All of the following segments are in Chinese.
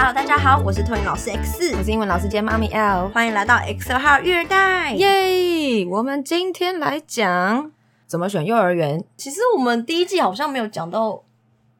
Hello，大家好，我是托尼老师 X，我是英文老师兼妈咪 L，欢迎来到 X 二号育儿袋，耶！我们今天来讲怎么选幼儿园。其实我们第一季好像没有讲到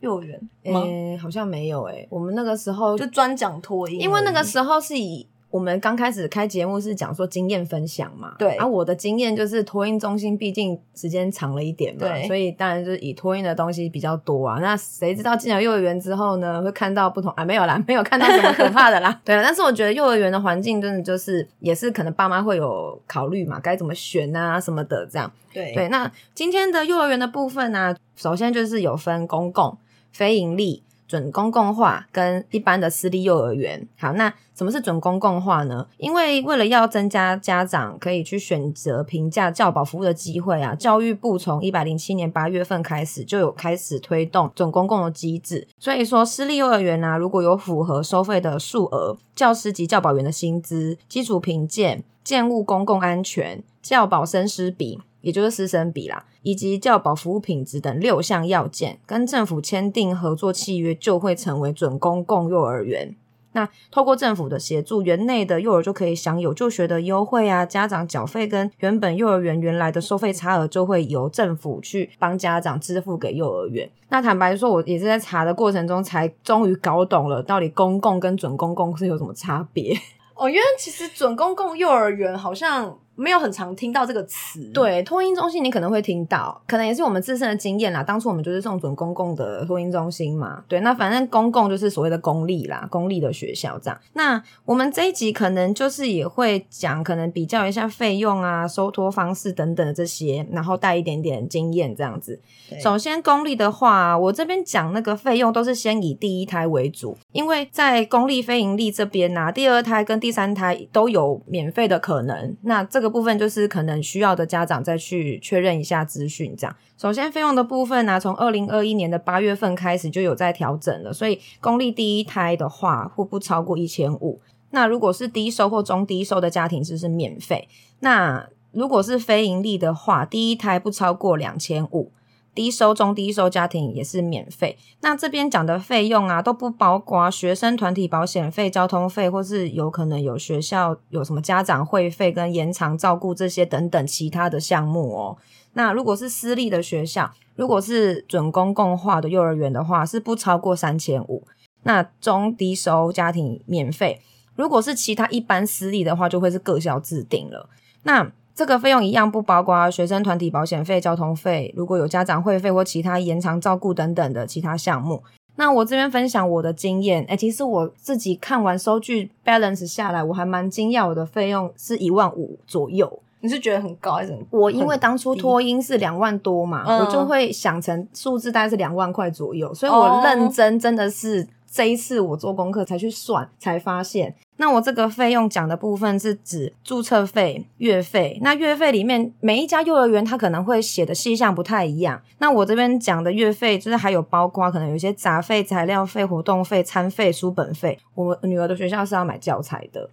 幼儿园，诶、欸，好像没有诶、欸，我们那个时候就专讲托婴，因为那个时候是以。我们刚开始开节目是讲说经验分享嘛，对。啊，我的经验就是托婴中心毕竟时间长了一点嘛，对。所以当然就是以托婴的东西比较多啊。那谁知道进了幼儿园之后呢，会看到不同啊？没有啦，没有看到什么可怕的啦。对了，但是我觉得幼儿园的环境真的就是也是可能爸妈会有考虑嘛，该怎么选啊什么的这样。对对。那今天的幼儿园的部分呢，啊，首先就是有分公共、非营利。准公共化跟一般的私立幼儿园，好，那什么是准公共化呢？因为为了要增加家长可以去选择评价教保服务的机会啊，教育部从一百零七年八月份开始就有开始推动准公共的机制。所以说，私立幼儿园啊，如果有符合收费的数额、教师及教保员的薪资、基础评鉴、建物公共安全、教保生师比。也就是师生比啦，以及教保服务品质等六项要件，跟政府签订合作契约，就会成为准公共幼儿园。那透过政府的协助，园内的幼儿就可以享有就学的优惠啊，家长缴费跟原本幼儿园原来的收费差额，就会由政府去帮家长支付给幼儿园。那坦白说，我也是在查的过程中，才终于搞懂了到底公共跟准公共是有什么差别。哦，因为其实准公共幼儿园好像。没有很常听到这个词，对，托婴中心你可能会听到，可能也是我们自身的经验啦。当初我们就是送准公共的托婴中心嘛，对，那反正公共就是所谓的公立啦，公立的学校这样。那我们这一集可能就是也会讲，可能比较一下费用啊、收托方式等等的这些，然后带一点点经验这样子。首先公立的话，我这边讲那个费用都是先以第一胎为主，因为在公立非盈利这边啊，第二胎跟第三胎都有免费的可能。那这个。部分就是可能需要的家长再去确认一下资讯，这样。首先费用的部分呢、从二零二一年的八月份开始就有在调整了，所以公立第一胎的话，会不超过一千五。那如果是低收或中低收的家庭，就是免费。那如果是非盈利的话，第一胎不超过两千五。低收、中低收家庭也是免费。那这边讲的费用啊，都不包括学生团体保险费、交通费，或是有可能有学校有什么家长会费跟延长照顾这些等等其他的项目哦。那如果是私立的学校，如果是准公共化的幼儿园的话，是不超过三千五。那中低收家庭免费。如果是其他一般私立的话，就会是各校自定了。那这个费用一样不包括学生团体保险费、交通费，如果有家长会费或其他延长照顾等等的其他项目。那我这边分享我的经验，诶，其实我自己看完收据 balance 下来，我还蛮惊讶，我的费用是一万五左右。你是觉得很高还是很？我因为当初托婴是两万多嘛，嗯，我就会想成数字大概是两万块左右，所以我认真真的是这一次我做功课才去算，才发现。那我这个费用讲的部分是指注册费、月费。那月费里面每一家幼儿园它可能会写的细项不太一样。那我这边讲的月费就是还有包括可能有些杂费、材料费、活动费、餐费、书本费。我女儿的学校是要买教材的，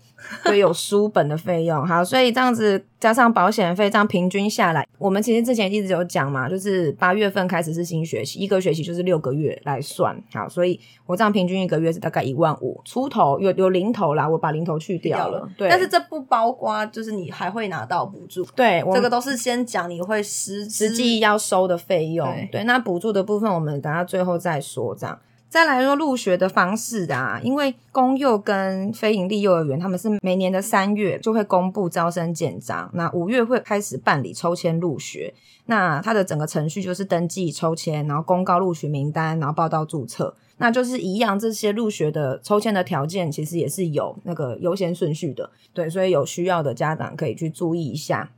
所以有书本的费用。好，所以这样子加上保险费，这样平均下来，我们其实之前一直有讲嘛，就是八月份开始是新学期，一个学期就是六个月来算。好，所以我这样平均一个月是大概一万五出头，有有零头啦。我把零头去掉了，对，但是这不包括，就是你还会拿到补助，对，这个都是先讲你会实实际要收的费用，对，对，那补助的部分我们等下最后再说，这样。再来说入学的方式啊，因为公幼跟非营利幼儿园他们是每年的三月就会公布招生简章，那五月会开始办理抽签入学，那它的整个程序就是登记抽签，然后公告录取名单，然后报到注册。那就是一样，这些入学的抽签的条件其实也是有那个优先顺序的，对，所以有需要的家长可以去注意一下。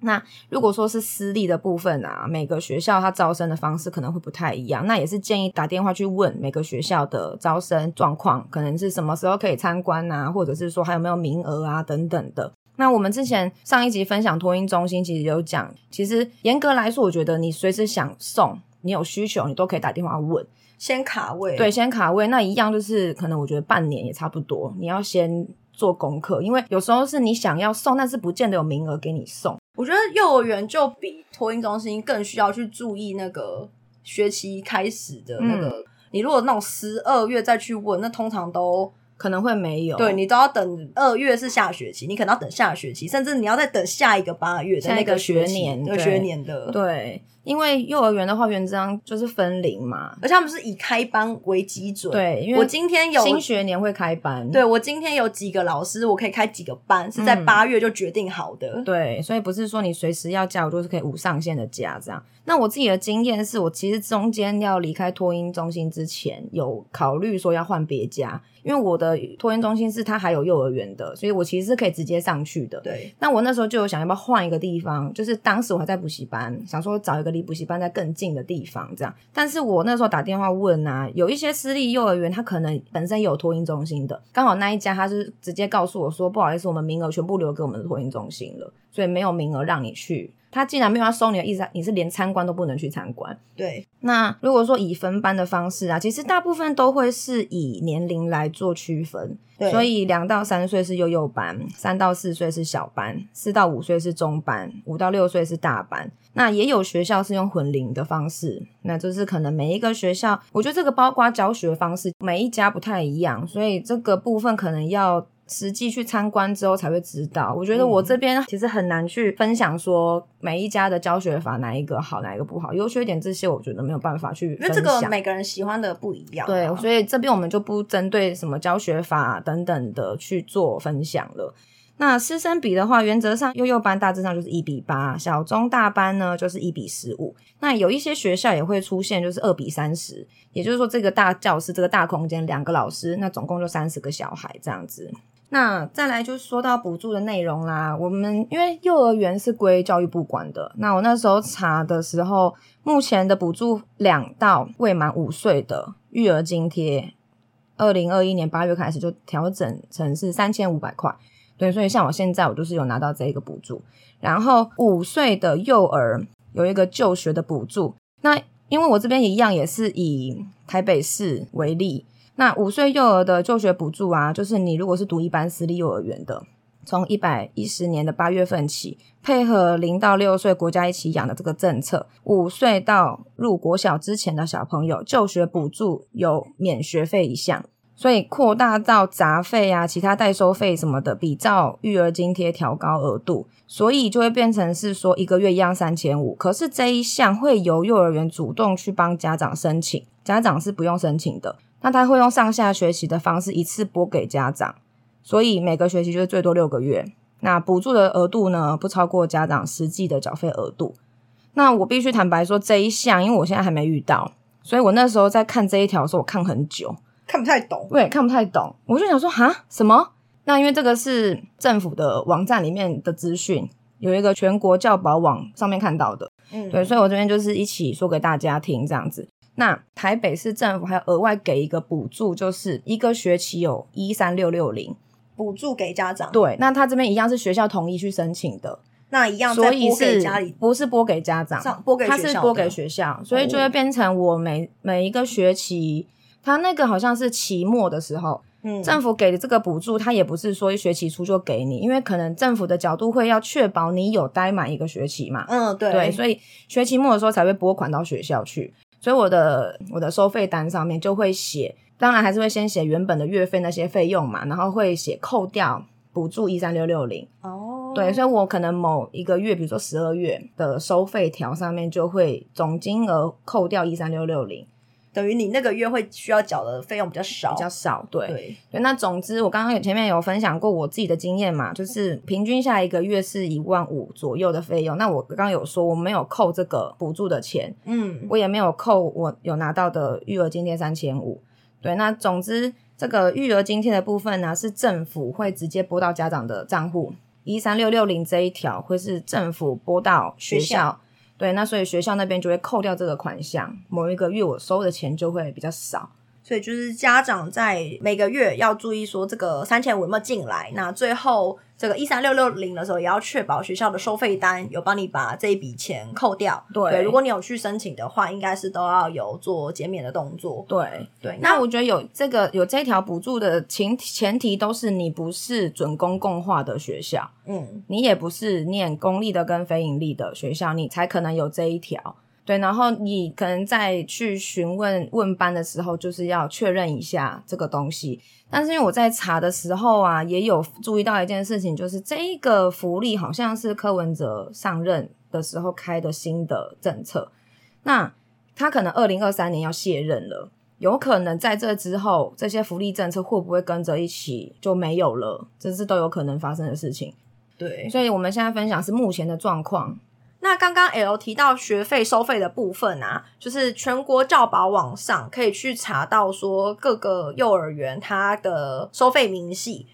那如果说是私立的部分啊，每个学校它招生的方式可能会不太一样，那也是建议打电话去问每个学校的招生状况，可能是什么时候可以参观啊，或者是说还有没有名额啊等等的。那我们之前上一集分享托婴中心，其实有讲，其实严格来说，我觉得你随时想送，你有需求，你都可以打电话问。先卡位，对，先卡位，那一样就是可能我觉得半年也差不多，你要先做功课，因为有时候是你想要送，但是不见得有名额给你送。我觉得幼儿园就比托婴中心更需要去注意那个学期开始的那个你如果那种十二月再去问，那通常都。可能会没有，对，你都要等二月是下学期，你可能要等下学期，甚至你要再等下一个八月的那个学年，那个学年的，对。因为幼儿园的话，原则上就是分龄嘛，而且他们是以开班为基准。对，因为我今天有新学年会开班，对，我今天有几个老师，我可以开几个班，是在八月就决定好的。嗯。对，所以不是说你随时要加，我就是可以无上限的加这样。那我自己的经验是我其实中间要离开托婴中心之前，有考虑说要换别家，因为我的托婴中心是它还有幼儿园的，所以我其实是可以直接上去的。对，那我那时候就有想要不要换一个地方，就是当时我还在补习班，想说找一个补习班在更近的地方，这样。但是我那时候打电话问啊，有一些私立幼儿园，他可能本身有托婴中心的，刚好那一家他是直接告诉我说，不好意思，我们名额全部留给我们的托婴中心了，所以没有名额让你去。他既然没有要收你的意思，你是连参观都不能去参观。对。那如果说以分班的方式啊，其实大部分都会是以年龄来做区分。对。所以两到三岁是幼幼班，三到四岁是小班，四到五岁是中班，五到六岁是大班。那也有学校是用混龄的方式，那就是可能每一个学校，我觉得这个包括教学方式，每一家不太一样，所以这个部分可能要。实际去参观之后才会知道。我觉得我这边其实很难去分享说每一家的教学法哪一个好，哪一个不好，优缺点这些我觉得没有办法去分享。因为这个每个人喜欢的不一样啊。对，所以这边我们就不针对什么教学法等等的去做分享了。那师生比的话，原则上幼幼班大致上就是一比八，小中大班呢就是一比十五。那有一些学校也会出现就是二比三十，也就是说这个大教室这个大空间两个老师，那总共就三十个小孩这样子。那再来就说到补助的内容啦，我们因为幼儿园是归教育部管的，那我那时候查的时候，目前的补助两到未满五岁的育儿津贴，二零二一年八月开始就调整成是三千五百块，对，所以像我现在我就是有拿到这一个补助，然后五岁的幼儿有一个就学的补助，那因为我这边一样也是以台北市为例。那五岁幼儿的就学补助啊，就是你如果是读一般私立幼儿园的，从一百一十年的八月份起，配合零到六岁国家一起养的这个政策，五岁到入国小之前的小朋友就学补助有免学费一项，所以扩大到杂费啊、其他代收费什么的，比照育儿津贴调高额度，所以就会变成是说一个月一样三千五，可是这一项会由幼儿园主动去帮家长申请，家长是不用申请的。那他会用上下学期的方式一次拨给家长，所以每个学期就是最多六个月。那补助的额度呢，不超过家长实际的缴费额度。那我必须坦白说，这一项因为我现在还没遇到，所以我那时候在看这一条的时候，我看很久，看不太懂。对，看不太懂。我就想说，哈，什么？那因为这个是政府的网站里面的资讯，有一个全国教保网上面看到的。嗯，对，所以我这边就是一起说给大家听，这样子。那台北市政府还要额外给一个补助，就是一个学期有一三六六零补助给家长。对，那他这边一样是学校同意去申请的，那一样所以是不是拨给家长？拨给学校，他是拨给学校，所以就会变成我每每一个学期，他那个好像是期末的时候，嗯，政府给的这个补助，他也不是说一学期初就给你，因为可能政府的角度会要确保你有待满一个学期嘛，嗯，对，对，所以学期末的时候才会拨款到学校去。所以我的我的收费单上面就会写，当然还是会先写原本的月费那些费用嘛，然后会写扣掉补助一三六六零。哦，对，所以我可能某一个月，比如说十二月的收费条上面就会总金额扣掉一三六六零。等于你那个月会需要缴的费用比较少，比较少，对对，对。那总之，我刚刚有前面有分享过我自己的经验嘛，就是平均下一个月是一万五左右的费用。那我刚刚有说我没有扣这个补助的钱，嗯，我也没有扣我有拿到的育儿津贴三千五。对，那总之这个育儿津贴的部分呢，是政府会直接拨到家长的账户，一三六六零这一条会是政府拨到学校。学校对，那所以学校那边就会扣掉这个款项，某一个月我收的钱就会比较少。所以就是家长在每个月要注意说这个三千五有没有进来，那最后这个一三六六零的时候也要确保学校的收费单有帮你把这一笔钱扣掉。对，对，如果你有去申请的话，应该是都要有做减免的动作。对对，那我觉得有这个有这条补助的前前提都是你不是准公共化的学校，嗯，你也不是念公立的跟非营利的学校，你才可能有这一条。对，然后你可能在去询问问班的时候，就是要确认一下这个东西。但是因为我在查的时候啊，也有注意到一件事情，就是这个福利好像是柯文哲上任的时候开的新的政策，那他可能二零二三年要卸任了。有可能在这之后，这些福利政策会不会跟着一起就没有了？这是都有可能发生的事情。对，所以我们现在分享是目前的状况。那刚刚 L 提到学费收费的部分啊，就是全国教保网上可以去查到说各个幼儿园它的收费明细。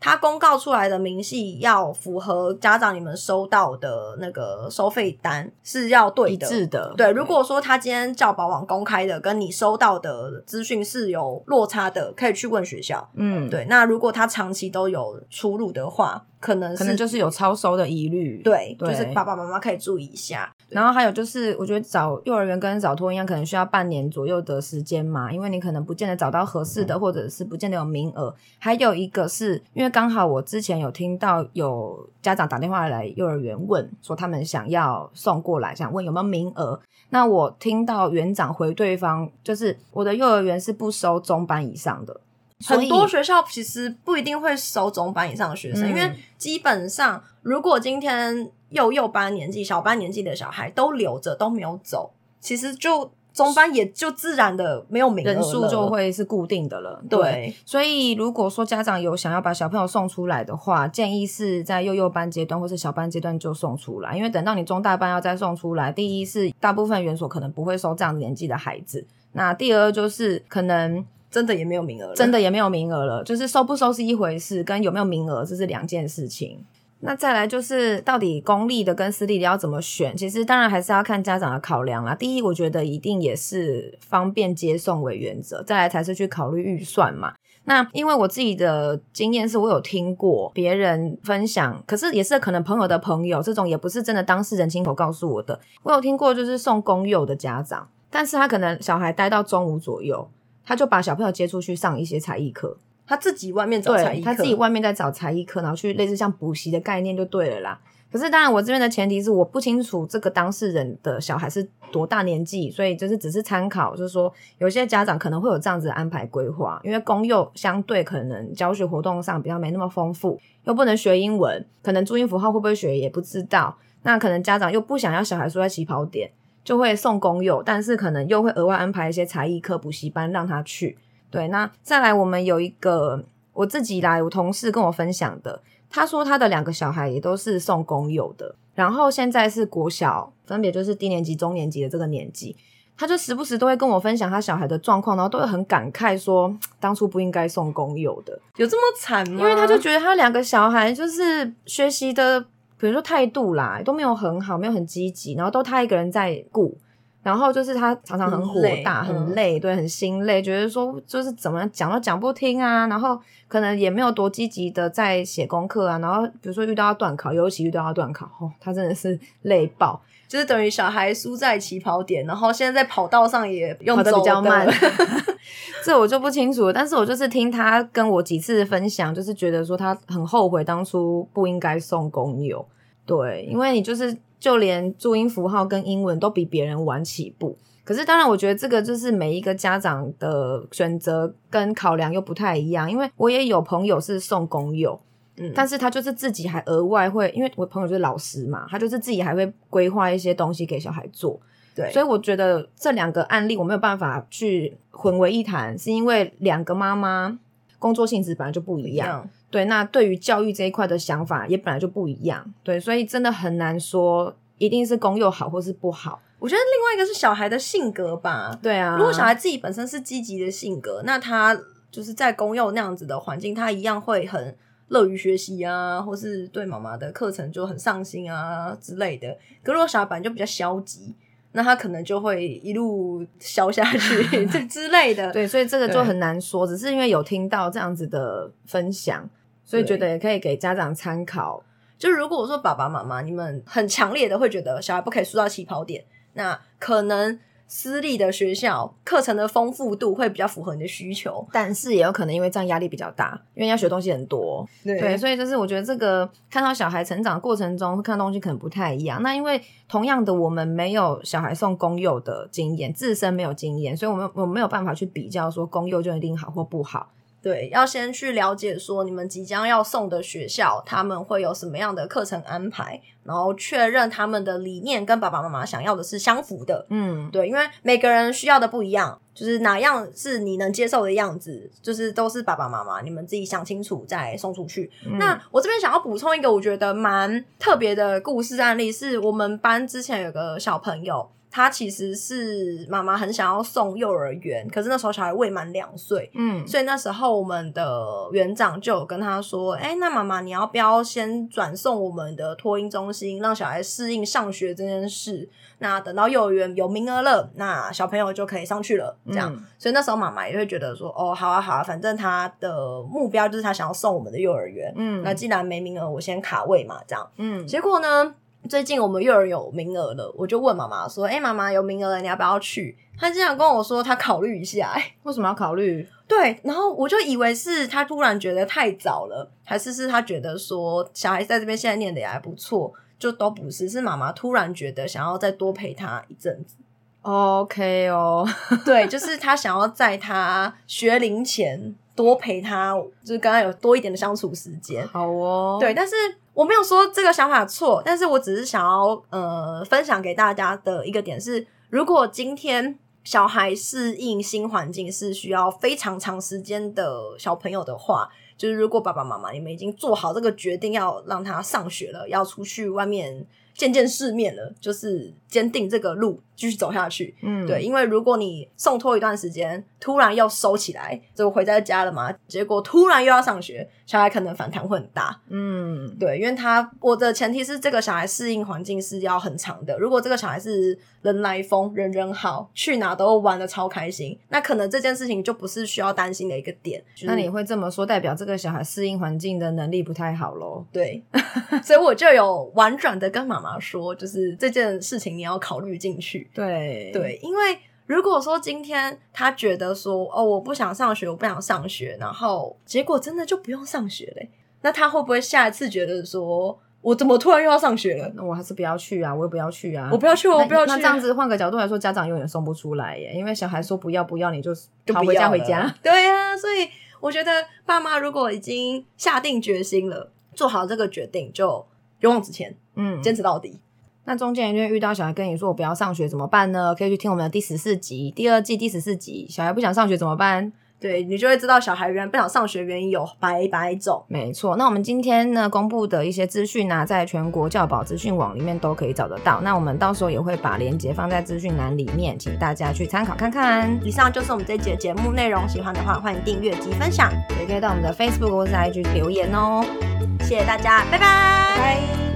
它公告出来的明细要符合家长你们收到的那个收费单是要对的，一致的。对，如果说他今天教保网公开的跟你收到的资讯是有落差的，可以去问学校。嗯，对。那如果他长期都有出入的话，可能可能就是有超收的疑虑。对，对，就是爸爸妈妈可以注意一下。然后还有就是，我觉得找幼儿园跟找托婴一样，可能需要半年左右的时间嘛，因为你可能不见得找到合适的，嗯、或者是不见得有名额。还有一个是因为刚好我之前有听到有家长打电话来幼儿园问说他们想要送过来，想问有没有名额。那我听到园长回对方，就是我的幼儿园是不收中班以上的。很多学校其实不一定会收中班以上的学生，嗯、因为基本上如果今天幼幼班年纪、小班年纪的小孩都留着都没有走，其实就中班也就自然的没有名额，人数就会是固定的了。对，对，所以如果说家长有想要把小朋友送出来的话，建议是在幼幼班阶段或是小班阶段就送出来，因为等到你中大班要再送出来，第一是大部分园所可能不会收这样年纪的孩子，那第二就是可能。真的也没有名额了，真的也没有名额了。就是收不收是一回事，跟有没有名额这是两件事情。那再来就是到底公立的跟私立的要怎么选？其实当然还是要看家长的考量啦。第一，我觉得一定也是方便接送为原则，再来才是去考虑预算嘛。那因为我自己的经验是我有听过别人分享，可是也是可能朋友的朋友，这种也不是真的当事人亲口告诉我的。我有听过就是送公幼的家长，但是他可能小孩待到中午左右。他就把小朋友接出去上一些才艺课，他自己外面找才艺课，他自己外面在找才艺课，然后去类似像补习的概念就对了啦。可是当然，我这边的前提是我不清楚这个当事人的小孩是多大年纪，所以就是只是参考，就是说有些家长可能会有这样子的安排规划，因为公幼相对可能教学活动上比较没那么丰富，又不能学英文，可能注音符号会不会学也不知道，那可能家长又不想要小孩输在起跑点。就会送工友，但是可能又会额外安排一些才艺课、补习班让他去。对，那再来，我们有一个我自己来，我同事跟我分享的，他说他的两个小孩也都是送工友的，然后现在是国小，分别就是低年级、中年级的这个年纪，他就时不时都会跟我分享他小孩的状况，然后都会很感慨说，当初不应该送工友的，有这么惨吗？因为他就觉得他两个小孩就是学习的。比如说态度啦，都没有很好，没有很积极，然后都他一个人在顾，然后就是他常常很火大，很累，很累，对，很心累，觉得说就是怎么讲都讲不听啊，然后可能也没有多积极的在写功课啊，然后比如说遇到要段考，尤其遇到要断考，哦，他真的是 累爆，就是等于小孩输在起跑点，然后现在在跑道上也用跑得比较慢，这我就不清楚了，但是我就是听他跟我几次分享，就是觉得说他很后悔当初不应该送公幼。对，因为你就是就连注音符号跟英文都比别人晚起步，可是当然，我觉得这个就是每一个家长的选择跟考量又不太一样。因为我也有朋友是送公幼，嗯，但是他就是自己还额外会，因为我朋友就是老师嘛，他就是自己还会规划一些东西给小孩做。对，所以我觉得这两个案例我没有办法去混为一谈，是因为两个妈妈工作性质本来就不一样。对，那对于教育这一块的想法也本来就不一样，对，所以真的很难说一定是公幼好或是不好。我觉得另外一个是小孩的性格吧，对啊，如果小孩自己本身是积极的性格，那他就是在公幼那样子的环境，他一样会很乐于学习啊，或是对妈妈的课程就很上心啊之类的。可如果小孩本来就比较消极。那他可能就会一路消下去，这之类的。对，所以这个就很难说，只是因为有听到这样子的分享，所以觉得也可以给家长参考。就如果我说爸爸妈妈，你们很强烈的会觉得小孩不可以输到起跑点，那可能私立的学校课程的丰富度会比较符合你的需求，但是也有可能因为这样压力比较大，因为要学东西很多。对，对，所以就是我觉得这个看到小孩成长过程中会，看东西可能不太一样。那因为同样的，我们没有小孩送公幼的经验，自身没有经验，所以我们我们没有办法去比较说公幼就一定好或不好。对，要先去了解说你们即将要送的学校，他们会有什么样的课程安排，然后确认他们的理念跟爸爸妈妈想要的是相符的。嗯，对，因为每个人需要的不一样，就是哪样是你能接受的样子，就是都是爸爸妈妈你们自己想清楚再送出去。嗯、那我这边想要补充一个我觉得蛮特别的故事案例，是我们班之前有个小朋友。他其实是妈妈很想要送幼儿园，可是那时候小孩未满两岁，嗯，所以那时候我们的园长就有跟他说：“哎、欸，那妈妈你要不要先转送我们的托婴中心，让小孩适应上学这件事？那等到幼儿园有名额了，那小朋友就可以上去了。这样，嗯、所以那时候妈妈也会觉得说：哦，好啊，好啊，反正他的目标就是他想要送我们的幼儿园，嗯，那既然没名额，我先卡位嘛，这样，嗯，结果呢？”最近我们幼儿有名额了，我就问妈妈说：“哎、欸，妈妈有名额了，你要不要去？”她经常跟我说：“她考虑一下。”哎，为什么要考虑？对，然后我就以为是她突然觉得太早了，还是是她觉得说小孩在这边现在念的也还不错，就都不是，是妈妈突然觉得想要再多陪他一阵子。OK 哦，对，就是她想要在他学龄前多陪他，就是跟他有多一点的相处时间。好哦，对，但是。我没有说这个想法错，但是我只是想要呃分享给大家的一个点是，如果今天小孩适应新环境是需要非常长时间的小朋友的话，就是如果爸爸妈妈你们已经做好这个决定要让他上学了，要出去外面见见世面了，就是坚定这个路。继续走下去，嗯，对，因为如果你送托一段时间，突然又收起来，就回在家了嘛，结果突然又要上学，小孩可能反弹会很大，嗯，对，因为他我的前提是这个小孩适应环境是要很长的，如果这个小孩是人来疯，人人好，去哪都玩的超开心，那可能这件事情就不是需要担心的一个点。就是、那你会这么说，代表这个小孩适应环境的能力不太好咯？对，所以我就有婉转的跟妈妈说，就是这件事情你要考虑进去。对对，因为如果说今天他觉得说哦，我不想上学，我不想上学，然后结果真的就不用上学嘞，那他会不会下一次觉得说，我怎么突然又要上学了？那我还是不要去啊，我也不要去啊，我不要去，我不要去。那这样子换个角度来说，家长永远送不出来耶，因为小孩说不要不要，你就逃回家回家。对呀、啊，所以我觉得爸妈如果已经下定决心了，做好这个决定，就勇往直前，嗯，坚持到底。那中间因为遇到小孩跟你说我不要上学怎么办呢？可以去听我们的第十四集，第二季第十四集，小孩不想上学怎么办？对，你就会知道小孩原来不想上学原因有百百种。没错，那我们今天呢公布的一些资讯呢，在全国教保资讯网里面都可以找得到。那我们到时候也会把链接放在资讯栏里面，请大家去参考看看。以上就是我们这一节节目内容，喜欢的话欢迎订阅及分享，也可以到我们的 Facebook 或是 IG 留言哦。谢谢大家，拜拜。拜拜。